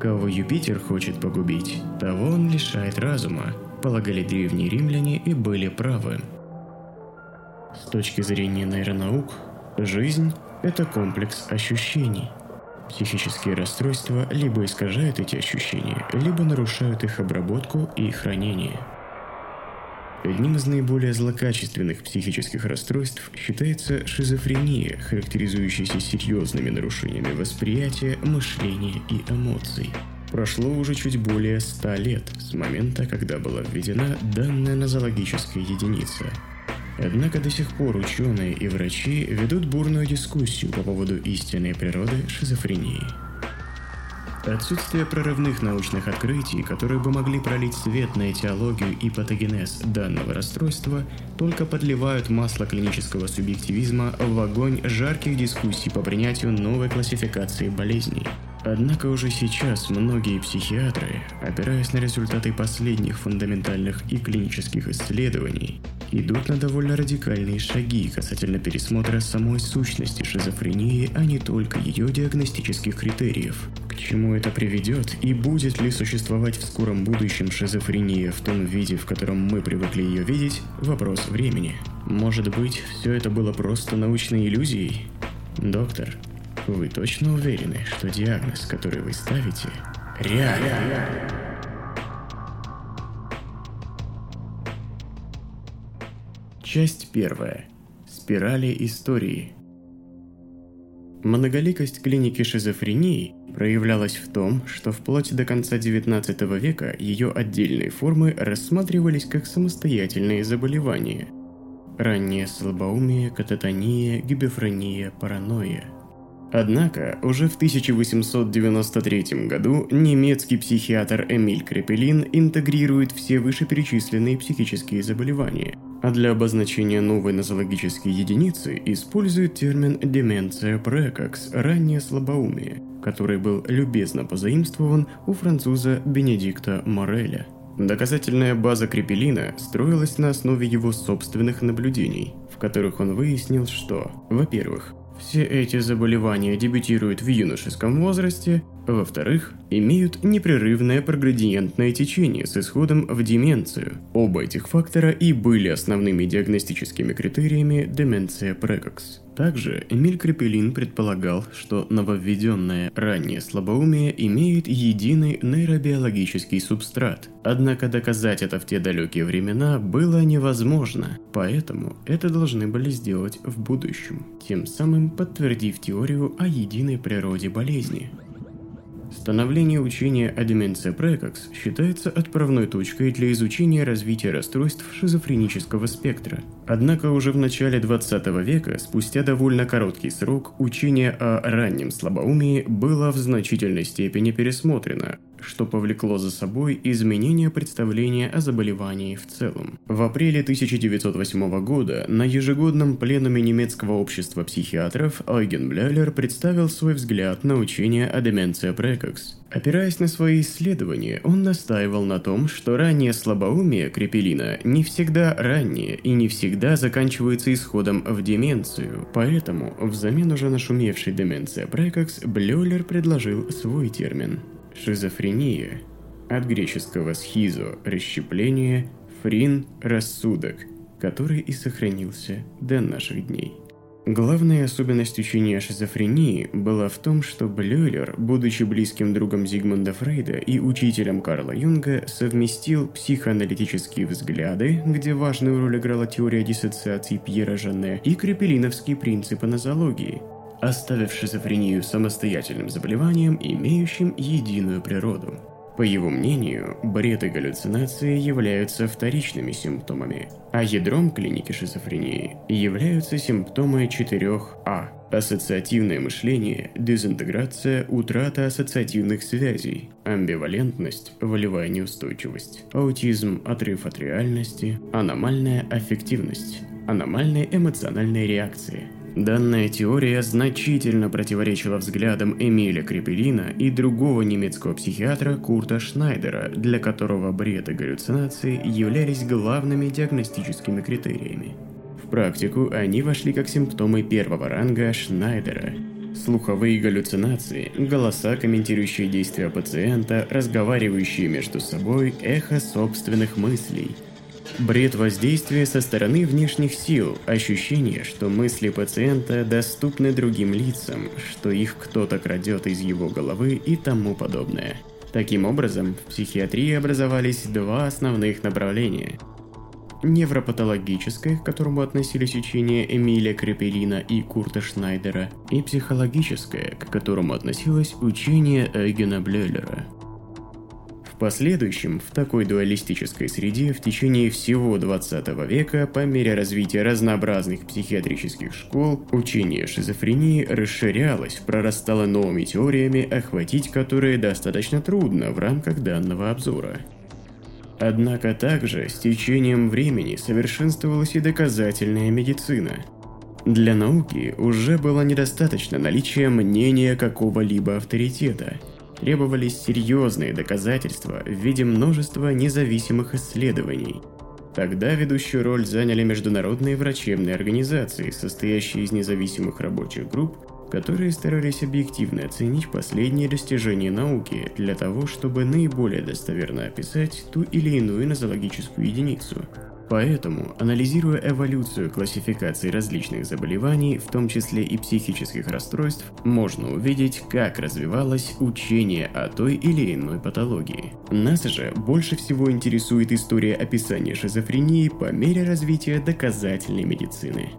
Кого Юпитер хочет погубить, того он лишает разума, полагали древние римляне и были правы. С точки зрения нейронаук, жизнь – это комплекс ощущений. Психические расстройства либо искажают эти ощущения, либо нарушают их обработку и хранение. Одним из наиболее злокачественных психических расстройств считается шизофрения, характеризующаяся серьезными нарушениями восприятия, мышления и эмоций. Прошло уже чуть более ста лет с момента, когда была введена данная нозологическая единица – Однако до сих пор ученые и врачи ведут бурную дискуссию по поводу истинной природы шизофрении. Отсутствие прорывных научных открытий, которые бы могли пролить свет на этиологию и патогенез данного расстройства, только подливают масло клинического субъективизма в огонь жарких дискуссий по принятию новой классификации болезней – Однако уже сейчас многие психиатры, опираясь на результаты последних фундаментальных и клинических исследований, идут на довольно радикальные шаги касательно пересмотра самой сущности шизофрении, а не только ее диагностических критериев. К чему это приведет и будет ли существовать в скором будущем шизофрения в том виде, в котором мы привыкли ее видеть, вопрос времени. Может быть, все это было просто научной иллюзией? Доктор, вы точно уверены, что диагноз, который вы ставите, реален? Часть первая. Спирали истории. Многоликость клиники шизофрении проявлялась в том, что вплоть до конца XIX века ее отдельные формы рассматривались как самостоятельные заболевания. Раннее слабоумие, кататония, гибефрения, паранойя – Однако, уже в 1893 году немецкий психиатр Эмиль Крепелин интегрирует все вышеперечисленные психические заболевания, а для обозначения новой нозологической единицы использует термин «деменция прекокс» – раннее слабоумие, который был любезно позаимствован у француза Бенедикта Мореля. Доказательная база Крепелина строилась на основе его собственных наблюдений, в которых он выяснил, что, во-первых, все эти заболевания дебютируют в юношеском возрасте, во-вторых, имеют непрерывное проградиентное течение с исходом в деменцию. Оба этих фактора и были основными диагностическими критериями деменция прекокс. Также Эмиль Крепелин предполагал, что нововведенное раннее слабоумие имеет единый нейробиологический субстрат. Однако доказать это в те далекие времена было невозможно, поэтому это должны были сделать в будущем, тем самым подтвердив теорию о единой природе болезни. Становление учения о деменции прекокс считается отправной точкой для изучения развития расстройств шизофренического спектра. Однако уже в начале 20 века, спустя довольно короткий срок, учение о раннем слабоумии было в значительной степени пересмотрено, что повлекло за собой изменение представления о заболевании в целом. В апреле 1908 года на ежегодном пленуме немецкого общества психиатров Ойген Блялер представил свой взгляд на учение о деменции прекокс. Опираясь на свои исследования, он настаивал на том, что раннее слабоумие Крепелина не всегда раннее и не всегда заканчивается исходом в деменцию. Поэтому, взамен уже нашумевшей деменция прекокс, Блюлер предложил свой термин – Шизофрения. От греческого «схизо» – расщепление, «фрин» – рассудок, который и сохранился до наших дней. Главная особенность учения шизофрении была в том, что Блюлер, будучи близким другом Зигмунда Фрейда и учителем Карла Юнга, совместил психоаналитические взгляды, где важную роль играла теория диссоциации Пьера Жанне, и крепелиновские принципы нозологии – оставив шизофрению самостоятельным заболеванием, имеющим единую природу. По его мнению, бред и галлюцинации являются вторичными симптомами, а ядром клиники шизофрении являются симптомы 4А – ассоциативное мышление, дезинтеграция, утрата ассоциативных связей, амбивалентность, волевая неустойчивость, аутизм, отрыв от реальности, аномальная аффективность, аномальные эмоциональные реакции – Данная теория значительно противоречила взглядам Эмиля Крепелина и другого немецкого психиатра Курта Шнайдера, для которого бред и галлюцинации являлись главными диагностическими критериями. В практику они вошли как симптомы первого ранга Шнайдера. слуховые галлюцинации, голоса, комментирующие действия пациента, разговаривающие между собой, эхо собственных мыслей. Бред воздействия со стороны внешних сил, ощущение, что мысли пациента доступны другим лицам, что их кто-то крадет из его головы и тому подобное. Таким образом, в психиатрии образовались два основных направления – невропатологическое, к которому относились учения Эмиля Крепелина и Курта Шнайдера, и психологическое, к которому относилось учение Эйгена Блюлера. Последующем, в такой дуалистической среде в течение всего 20 века, по мере развития разнообразных психиатрических школ, учение шизофрении расширялось, прорастало новыми теориями, охватить которые достаточно трудно в рамках данного обзора – Однако также с течением времени совершенствовалась и доказательная медицина. Для науки уже было недостаточно наличия мнения какого-либо авторитета. Требовались серьезные доказательства в виде множества независимых исследований. Тогда ведущую роль заняли международные врачебные организации, состоящие из независимых рабочих групп, которые старались объективно оценить последние достижения науки для того, чтобы наиболее достоверно описать ту или иную нозологическую единицу. Поэтому, анализируя эволюцию классификации различных заболеваний, в том числе и психических расстройств, можно увидеть, как развивалось учение о той или иной патологии. Нас же больше всего интересует история описания шизофрении по мере развития доказательной медицины.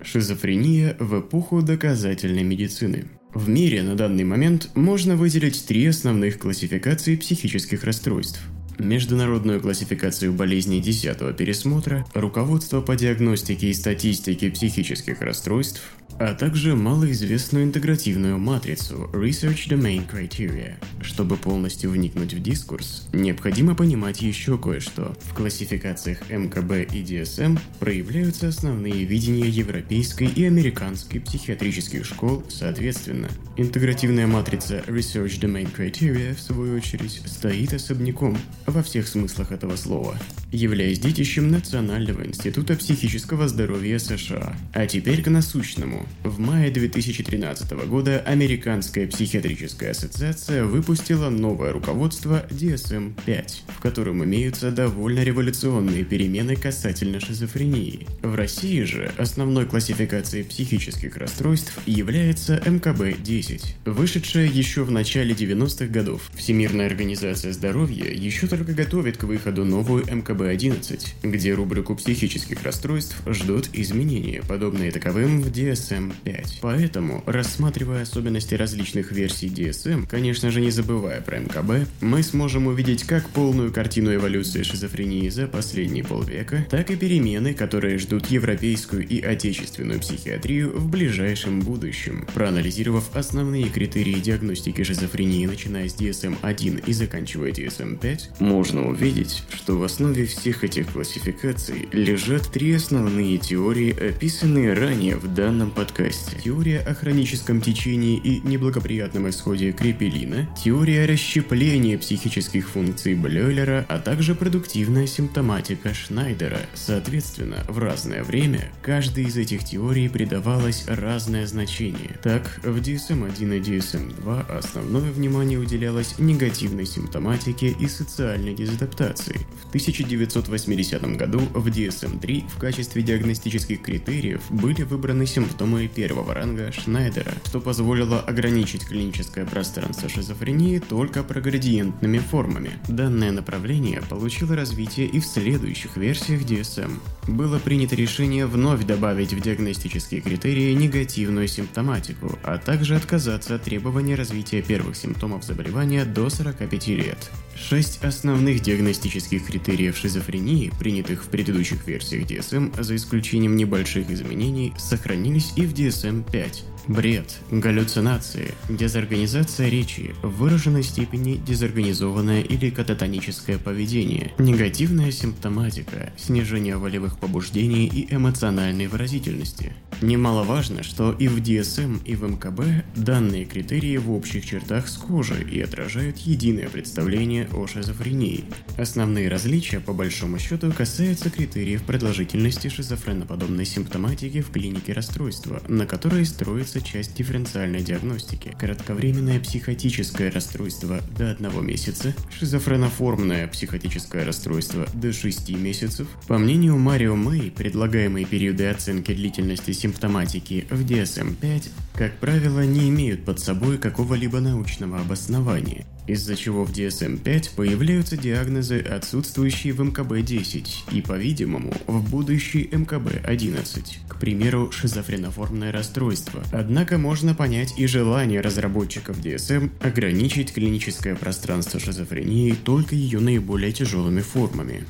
Шизофрения в эпоху доказательной медицины. В мире на данный момент можно выделить три основных классификации психических расстройств. Международную классификацию болезней 10 пересмотра, руководство по диагностике и статистике психических расстройств, а также малоизвестную интегративную матрицу Research Domain Criteria. Чтобы полностью вникнуть в дискурс, необходимо понимать еще кое-что. В классификациях МКБ и DSM проявляются основные видения европейской и американской психиатрических школ соответственно. Интегративная матрица Research Domain Criteria, в свою очередь, стоит особняком во всех смыслах этого слова, являясь детищем Национального института психического здоровья США. А теперь к насущному. В мае 2013 года Американская психиатрическая ассоциация выпустила новое руководство DSM-5, в котором имеются довольно революционные перемены касательно шизофрении. В России же основной классификацией психических расстройств является МКБ-10, вышедшая еще в начале 90-х годов. Всемирная организация здоровья еще только готовит к выходу новую МКБ-11, где рубрику психических расстройств ждут изменения, подобные таковым в DSM DSM-5. Поэтому, рассматривая особенности различных версий DSM, конечно же не забывая про МКБ, мы сможем увидеть как полную картину эволюции шизофрении за последние полвека, так и перемены, которые ждут европейскую и отечественную психиатрию в ближайшем будущем. Проанализировав основные критерии диагностики шизофрении, начиная с DSM-1 и заканчивая DSM-5, можно увидеть, что в основе всех этих классификаций лежат три основные теории, описанные ранее в данном подкасте. Теория о хроническом течении и неблагоприятном исходе крепелина, теория расщепления психических функций Блёйлера, а также продуктивная симптоматика Шнайдера. Соответственно, в разное время каждой из этих теорий придавалось разное значение. Так, в DSM-1 и DSM-2 основное внимание уделялось негативной симптоматике и социальной дезадаптации. В 1980 году в DSM-3 в качестве диагностических критериев были выбраны симптомы первого ранга Шнайдера, что позволило ограничить клиническое пространство шизофрении только проградиентными формами. Данное направление получило развитие и в следующих версиях DSM. Было принято решение вновь добавить в диагностические критерии негативную симптоматику, а также отказаться от требования развития первых симптомов заболевания до 45 лет. Шесть основных диагностических критериев шизофрении, принятых в предыдущих версиях DSM, за исключением небольших изменений, сохранились и в DSM-5. Бред, галлюцинации, дезорганизация речи, в выраженной степени дезорганизованное или кататоническое поведение, негативная симптоматика, снижение волевых побуждений и эмоциональной выразительности. Немаловажно, что и в DSM, и в МКБ данные критерии в общих чертах схожи и отражают единое представление о шизофрении. Основные различия, по большому счету, касаются критериев продолжительности шизофреноподобной симптоматики в клинике расстройства, на которой строится часть дифференциальной диагностики. Кратковременное психотическое расстройство до 1 месяца, шизофреноформное психотическое расстройство до 6 месяцев. По мнению Марио Мэй, предлагаемые периоды оценки длительности симптоматики симптоматики в DSM-5, как правило, не имеют под собой какого-либо научного обоснования, из-за чего в DSM-5 появляются диагнозы, отсутствующие в МКБ-10 и, по-видимому, в будущий МКБ-11, к примеру, шизофреноформное расстройство. Однако можно понять и желание разработчиков DSM ограничить клиническое пространство шизофрении только ее наиболее тяжелыми формами.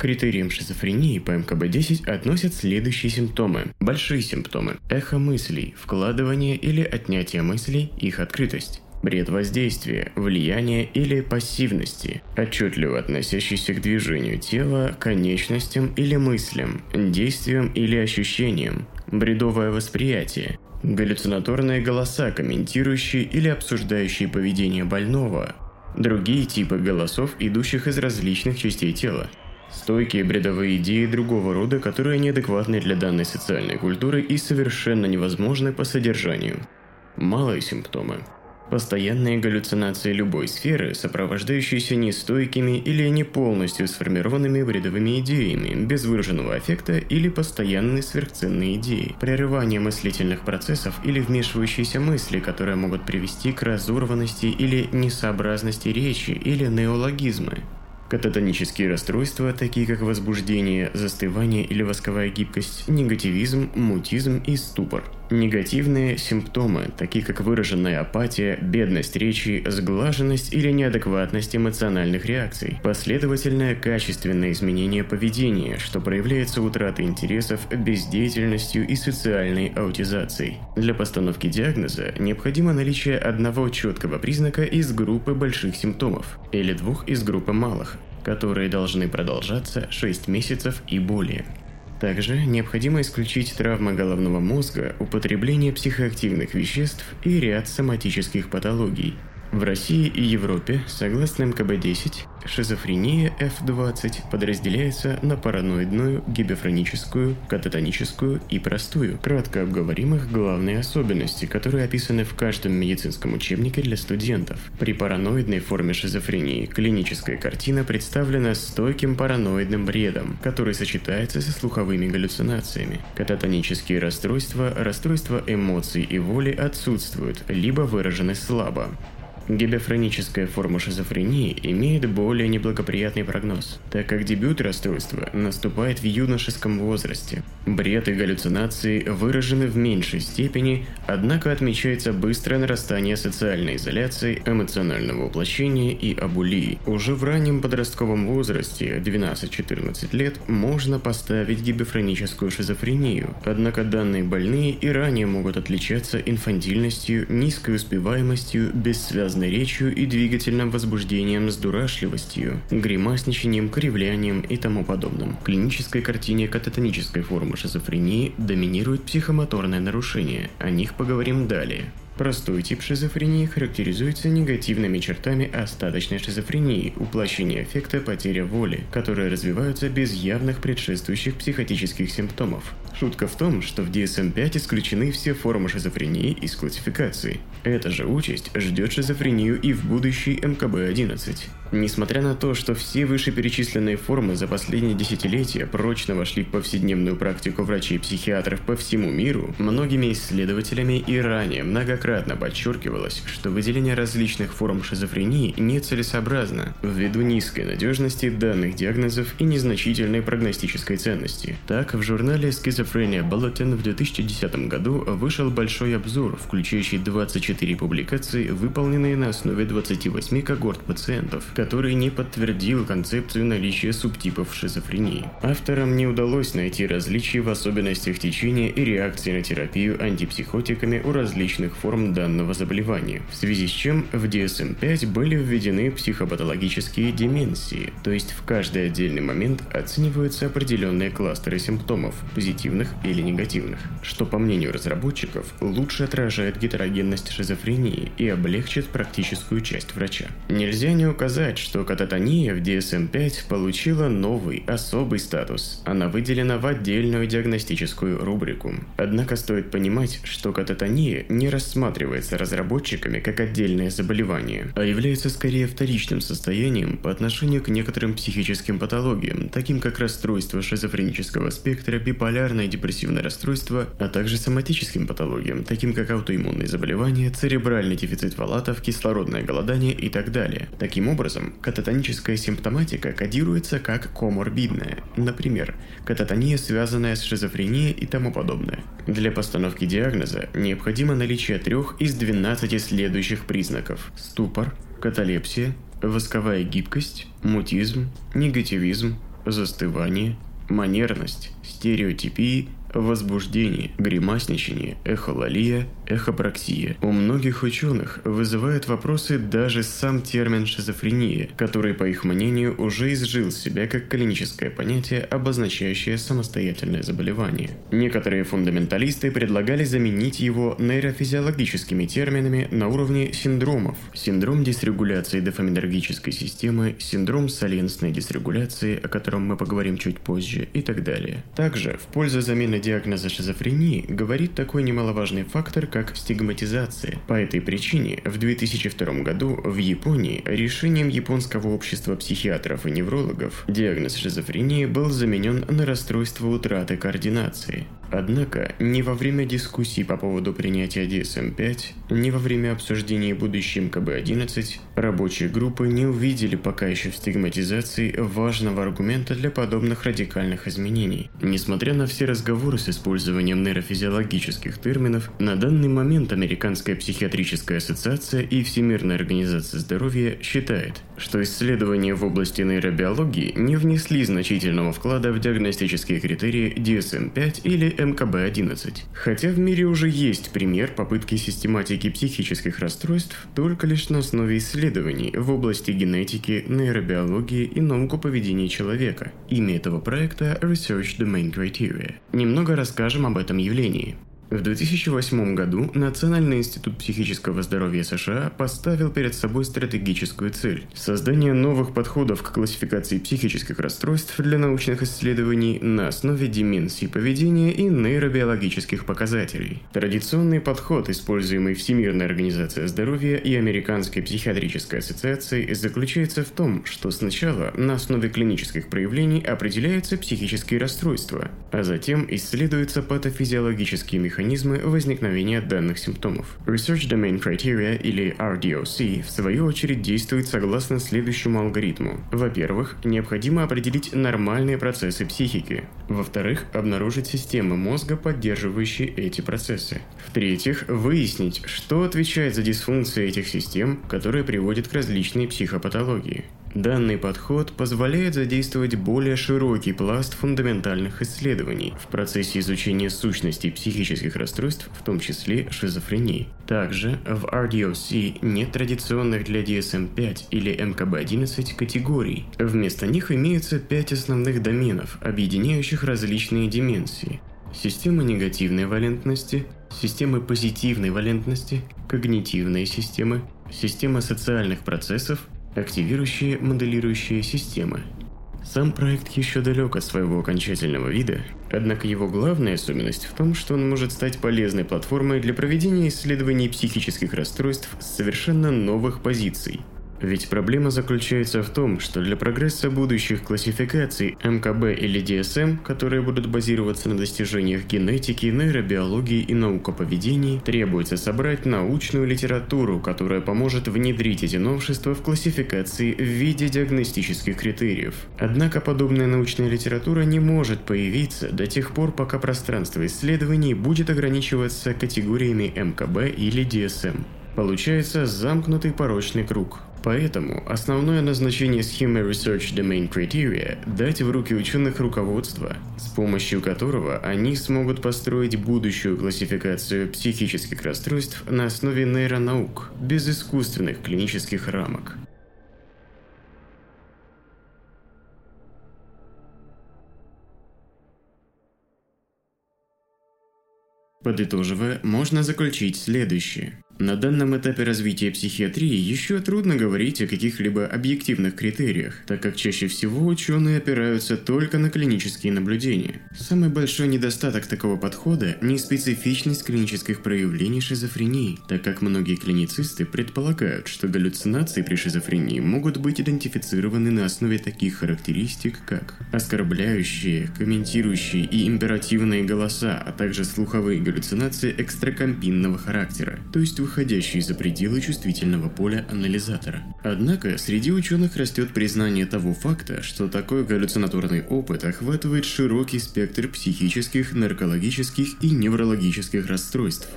Критериям шизофрении по МКБ-10 относят следующие симптомы. Большие симптомы. Эхо мыслей, вкладывание или отнятие мыслей, их открытость. Бред воздействия, влияния или пассивности, отчетливо относящийся к движению тела, конечностям или мыслям, действиям или ощущениям, бредовое восприятие, галлюцинаторные голоса, комментирующие или обсуждающие поведение больного, другие типы голосов, идущих из различных частей тела, Стойкие бредовые идеи другого рода, которые неадекватны для данной социальной культуры и совершенно невозможны по содержанию. Малые симптомы. Постоянные галлюцинации любой сферы, сопровождающиеся нестойкими или не полностью сформированными бредовыми идеями, без выраженного аффекта или постоянные сверхценные идеи, прерывание мыслительных процессов или вмешивающиеся мысли, которые могут привести к разорванности или несообразности речи или неологизмы, Кататонические расстройства, такие как возбуждение, застывание или восковая гибкость, негативизм, мутизм и ступор. Негативные симптомы, такие как выраженная апатия, бедность речи, сглаженность или неадекватность эмоциональных реакций. Последовательное качественное изменение поведения, что проявляется утратой интересов, бездеятельностью и социальной аутизацией. Для постановки диагноза необходимо наличие одного четкого признака из группы больших симптомов или двух из группы малых, которые должны продолжаться 6 месяцев и более. Также необходимо исключить травмы головного мозга, употребление психоактивных веществ и ряд соматических патологий – в России и Европе, согласно МКБ-10, шизофрения F20 подразделяется на параноидную, гибефроническую, кататоническую и простую. Кратко обговорим их главные особенности, которые описаны в каждом медицинском учебнике для студентов. При параноидной форме шизофрении клиническая картина представлена стойким параноидным бредом, который сочетается со слуховыми галлюцинациями. Кататонические расстройства, расстройства эмоций и воли отсутствуют, либо выражены слабо. Гибефроническая форма шизофрении имеет более неблагоприятный прогноз, так как дебют расстройства наступает в юношеском возрасте. Бред и галлюцинации выражены в меньшей степени, однако отмечается быстрое нарастание социальной изоляции, эмоционального воплощения и абулии. Уже в раннем подростковом возрасте, 12-14 лет, можно поставить гибефроническую шизофрению, однако данные больные и ранее могут отличаться инфантильностью, низкой успеваемостью, бессвязной связанной речью и двигательным возбуждением с дурашливостью, гримасничанием, кривлянием и тому подобным. В клинической картине кататонической формы шизофрении доминирует психомоторное нарушение, о них поговорим далее. Простой тип шизофрении характеризуется негативными чертами остаточной шизофрении, уплощение эффекта потеря воли, которые развиваются без явных предшествующих психотических симптомов. Шутка в том, что в DSM-5 исключены все формы шизофрении из классификации. Эта же участь ждет шизофрению и в будущий МКБ-11. Несмотря на то, что все вышеперечисленные формы за последние десятилетия прочно вошли в повседневную практику врачей и психиатров по всему миру, многими исследователями и ранее многократно подчеркивалось, что выделение различных форм шизофрении нецелесообразно ввиду низкой надежности данных диагнозов и незначительной прогностической ценности. Так, в журнале Schizophrenia Bulletin в 2010 году вышел большой обзор, включающий 24 публикации, выполненные на основе 28 когорт пациентов, который не подтвердил концепцию наличия субтипов шизофрении. Авторам не удалось найти различия в особенностях течения и реакции на терапию антипсихотиками у различных форм данного заболевания, в связи с чем в DSM-5 были введены психопатологические деменции, то есть в каждый отдельный момент оцениваются определенные кластеры симптомов, позитивных или негативных, что, по мнению разработчиков, лучше отражает гетерогенность шизофрении и облегчит практическую часть врача. Нельзя не указать, что кататония в DSM-5 получила новый, особый статус. Она выделена в отдельную диагностическую рубрику. Однако стоит понимать, что кататония не рассматривается разработчиками как отдельное заболевание, а является скорее вторичным состоянием по отношению к некоторым психическим патологиям, таким как расстройство шизофренического спектра, биполярное депрессивное расстройство, а также соматическим патологиям, таким как аутоиммунные заболевания, церебральный дефицит фалатов, кислородное голодание и так далее. Таким образом, кататоническая симптоматика кодируется как коморбидная, например, кататония, связанная с шизофренией и тому подобное. Для постановки диагноза необходимо наличие трех из 12 следующих признаков – ступор, каталепсия, восковая гибкость, мутизм, негативизм, застывание, манерность, стереотипии, возбуждение, гримасничание, эхололия, эхопраксия. У многих ученых вызывает вопросы даже сам термин шизофрения, который, по их мнению, уже изжил себя как клиническое понятие, обозначающее самостоятельное заболевание. Некоторые фундаменталисты предлагали заменить его нейрофизиологическими терминами на уровне синдромов. Синдром дисрегуляции дофаминергической системы, синдром саленсной дисрегуляции, о котором мы поговорим чуть позже, и так далее. Также в пользу замены диагноза шизофрении говорит такой немаловажный фактор, как стигматизация. По этой причине в 2002 году в Японии решением японского общества психиатров и неврологов диагноз шизофрении был заменен на расстройство утраты координации. Однако, ни во время дискуссий по поводу принятия DSM-5, ни во время обсуждений будущим КБ-11 рабочие группы не увидели пока еще в стигматизации важного аргумента для подобных радикальных изменений. Несмотря на все разговоры с использованием нейрофизиологических терминов, на данный момент Американская психиатрическая ассоциация и Всемирная организация здоровья считает, что исследования в области нейробиологии не внесли значительного вклада в диагностические критерии DSM-5 или МКБ-11. Хотя в мире уже есть пример попытки систематики психических расстройств только лишь на основе исследований в области генетики, нейробиологии и науку поведения человека. Имя этого проекта Research Domain Criteria. Немного расскажем об этом явлении. В 2008 году Национальный институт психического здоровья США поставил перед собой стратегическую цель – создание новых подходов к классификации психических расстройств для научных исследований на основе деменции поведения и нейробиологических показателей. Традиционный подход, используемый Всемирной организацией здоровья и Американской психиатрической ассоциацией, заключается в том, что сначала на основе клинических проявлений определяются психические расстройства, а затем исследуются патофизиологические механизмы механизмы возникновения данных симптомов. Research Domain Criteria или RDOC в свою очередь действует согласно следующему алгоритму. Во-первых, необходимо определить нормальные процессы психики. Во-вторых, обнаружить системы мозга, поддерживающие эти процессы. В-третьих, выяснить, что отвечает за дисфункции этих систем, которые приводят к различной психопатологии. Данный подход позволяет задействовать более широкий пласт фундаментальных исследований в процессе изучения сущности психических расстройств, в том числе шизофрении. Также в RDOC нет традиционных для DSM-5 или МКБ-11 категорий. Вместо них имеются пять основных доменов, объединяющих различные деменции. Системы негативной валентности, системы позитивной валентности, когнитивные системы, система социальных процессов – активирующие моделирующие системы. Сам проект еще далек от своего окончательного вида, однако его главная особенность в том, что он может стать полезной платформой для проведения исследований психических расстройств с совершенно новых позиций – ведь проблема заключается в том, что для прогресса будущих классификаций МКБ или DSM, которые будут базироваться на достижениях генетики, нейробиологии и наукоповедений, требуется собрать научную литературу, которая поможет внедрить эти новшества в классификации в виде диагностических критериев. Однако подобная научная литература не может появиться до тех пор, пока пространство исследований будет ограничиваться категориями МКБ или DSM. Получается замкнутый порочный круг. Поэтому основное назначение схемы Research Domain Criteria – дать в руки ученых руководство, с помощью которого они смогут построить будущую классификацию психических расстройств на основе нейронаук, без искусственных клинических рамок. Подытоживая, можно заключить следующее. На данном этапе развития психиатрии еще трудно говорить о каких-либо объективных критериях, так как чаще всего ученые опираются только на клинические наблюдения. Самый большой недостаток такого подхода – неспецифичность клинических проявлений шизофрении, так как многие клиницисты предполагают, что галлюцинации при шизофрении могут быть идентифицированы на основе таких характеристик, как оскорбляющие, комментирующие и императивные голоса, а также слуховые галлюцинации экстракомпинного характера, то есть выходящие за пределы чувствительного поля анализатора. Однако, среди ученых растет признание того факта, что такой галлюцинаторный опыт охватывает широкий спектр психических, наркологических и неврологических расстройств.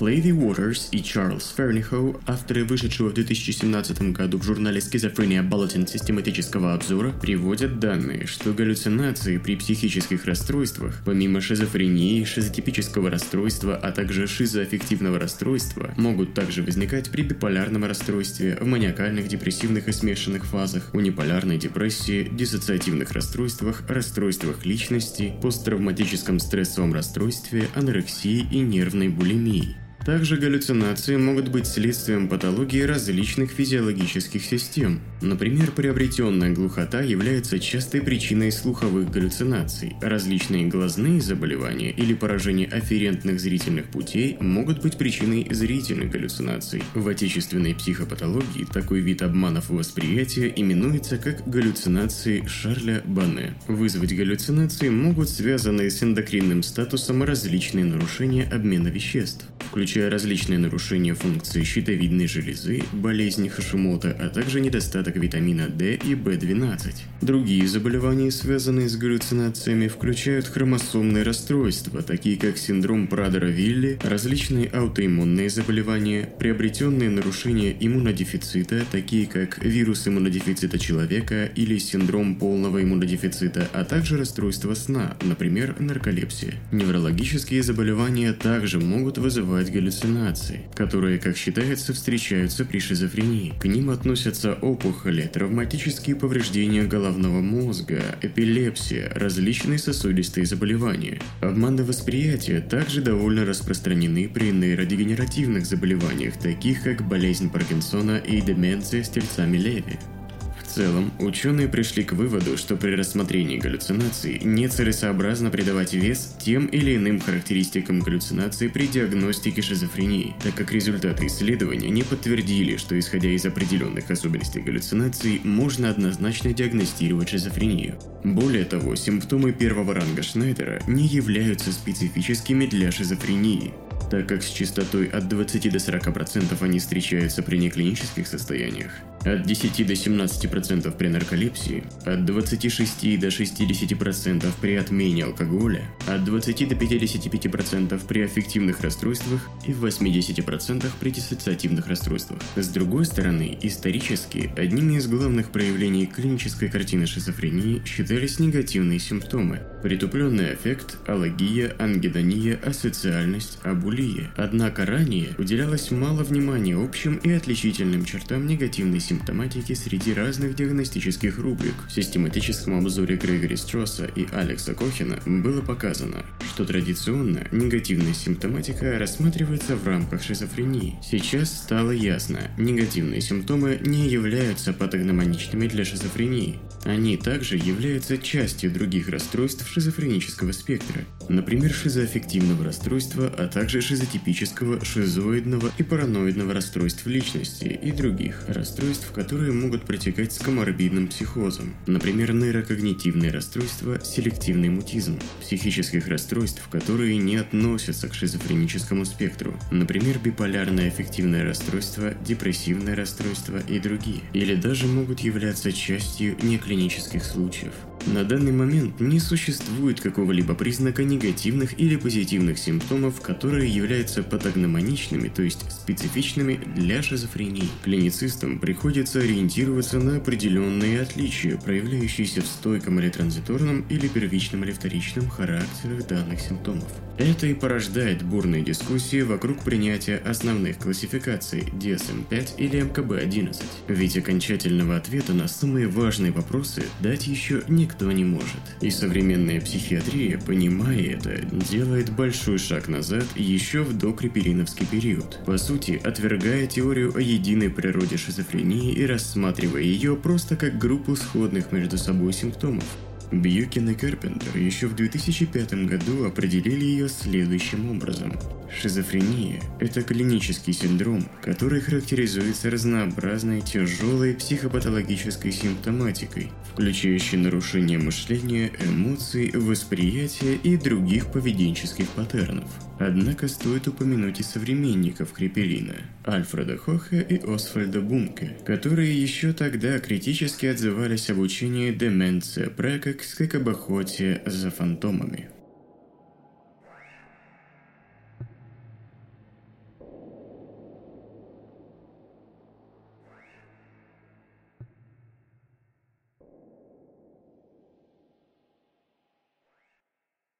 Флейви Уотерс и Чарльз Фернихоу, авторы вышедшего в 2017 году в журнале Schizophrenia Bulletin систематического обзора, приводят данные, что галлюцинации при психических расстройствах, помимо шизофрении, шизотипического расстройства, а также шизоаффективного расстройства, могут также возникать при биполярном расстройстве, в маниакальных, депрессивных и смешанных фазах, униполярной депрессии, диссоциативных расстройствах, расстройствах личности, посттравматическом стрессовом расстройстве, анорексии и нервной булимии. Также галлюцинации могут быть следствием патологии различных физиологических систем. Например, приобретенная глухота является частой причиной слуховых галлюцинаций. Различные глазные заболевания или поражение афферентных зрительных путей могут быть причиной зрительных галлюцинаций. В отечественной психопатологии такой вид обманов восприятия именуется как галлюцинации Шарля Бане. Вызвать галлюцинации могут связанные с эндокринным статусом различные нарушения обмена веществ, включая включая различные нарушения функции щитовидной железы, болезнь Хашимота, а также недостаток витамина D и B12. Другие заболевания, связанные с галлюцинациями, включают хромосомные расстройства, такие как синдром Прадера-Вилли, различные аутоиммунные заболевания, приобретенные нарушения иммунодефицита, такие как вирус иммунодефицита человека или синдром полного иммунодефицита, а также расстройства сна, например, нарколепсия. Неврологические заболевания также могут вызывать галлюцинации, которые, как считается, встречаются при шизофрении. К ним относятся опухоли, травматические повреждения головного мозга, эпилепсия, различные сосудистые заболевания. Обманы восприятия также довольно распространены при нейродегенеративных заболеваниях, таких как болезнь Паркинсона и деменция с тельцами Леви. В целом, ученые пришли к выводу, что при рассмотрении галлюцинаций нецелесообразно придавать вес тем или иным характеристикам галлюцинации при диагностике шизофрении, так как результаты исследования не подтвердили, что исходя из определенных особенностей галлюцинаций можно однозначно диагностировать шизофрению. Более того, симптомы первого ранга Шнайдера не являются специфическими для шизофрении, так как с частотой от 20 до 40% они встречаются при неклинических состояниях, от 10 до 17% при нарколепсии, от 26 до 60% при отмене алкоголя, от 20 до 55% при аффективных расстройствах и в 80% при диссоциативных расстройствах. С другой стороны, исторически одними из главных проявлений клинической картины шизофрении считались негативные симптомы – притупленный эффект, аллогия, ангидония, асоциальность, абулия. Однако ранее уделялось мало внимания общим и отличительным чертам негативной симптоматики среди разных диагностических рубрик. В систематическом обзоре Грегори Стросса и Алекса Кохина было показано, что традиционно негативная симптоматика рассматривается в рамках шизофрении. Сейчас стало ясно, негативные симптомы не являются патогномоничными для шизофрении. Они также являются частью других расстройств шизофренического спектра, например, шизоаффективного расстройства, а также шизотипического, шизоидного и параноидного расстройств личности и других расстройств, которые могут протекать с коморбидным психозом, например, нейрокогнитивные расстройства, селективный мутизм, психических расстройств, которые не относятся к шизофреническому спектру, например, биполярное аффективное расстройство, депрессивное расстройство и другие, или даже могут являться частью неклинических случаев. На данный момент не существует какого-либо признака негативных или позитивных симптомов, которые являются патогномоничными, то есть специфичными для шизофрении. Клиницистам приходится ориентироваться на определенные отличия, проявляющиеся в стойком или транзиторном или первичном или вторичном характерах данных симптомов. Это и порождает бурные дискуссии вокруг принятия основных классификаций DSM-5 или МКБ-11. Ведь окончательного ответа на самые важные вопросы дать еще никто не может. И современная психиатрия, понимая это, делает большой шаг назад еще в докрипериновский период. По сути, отвергая теорию о единой природе шизофрении и рассматривая ее просто как группу сходных между собой симптомов. Бьюкин и Карпентер еще в 2005 году определили ее следующим образом. Шизофрения – это клинический синдром, который характеризуется разнообразной тяжелой психопатологической симптоматикой, включающей нарушение мышления, эмоций, восприятия и других поведенческих паттернов. Однако стоит упомянуть и современников Криперина – Альфреда Хоха и Освальда Бунке, которые еще тогда критически отзывались об учении деменция прекокс как об охоте за фантомами.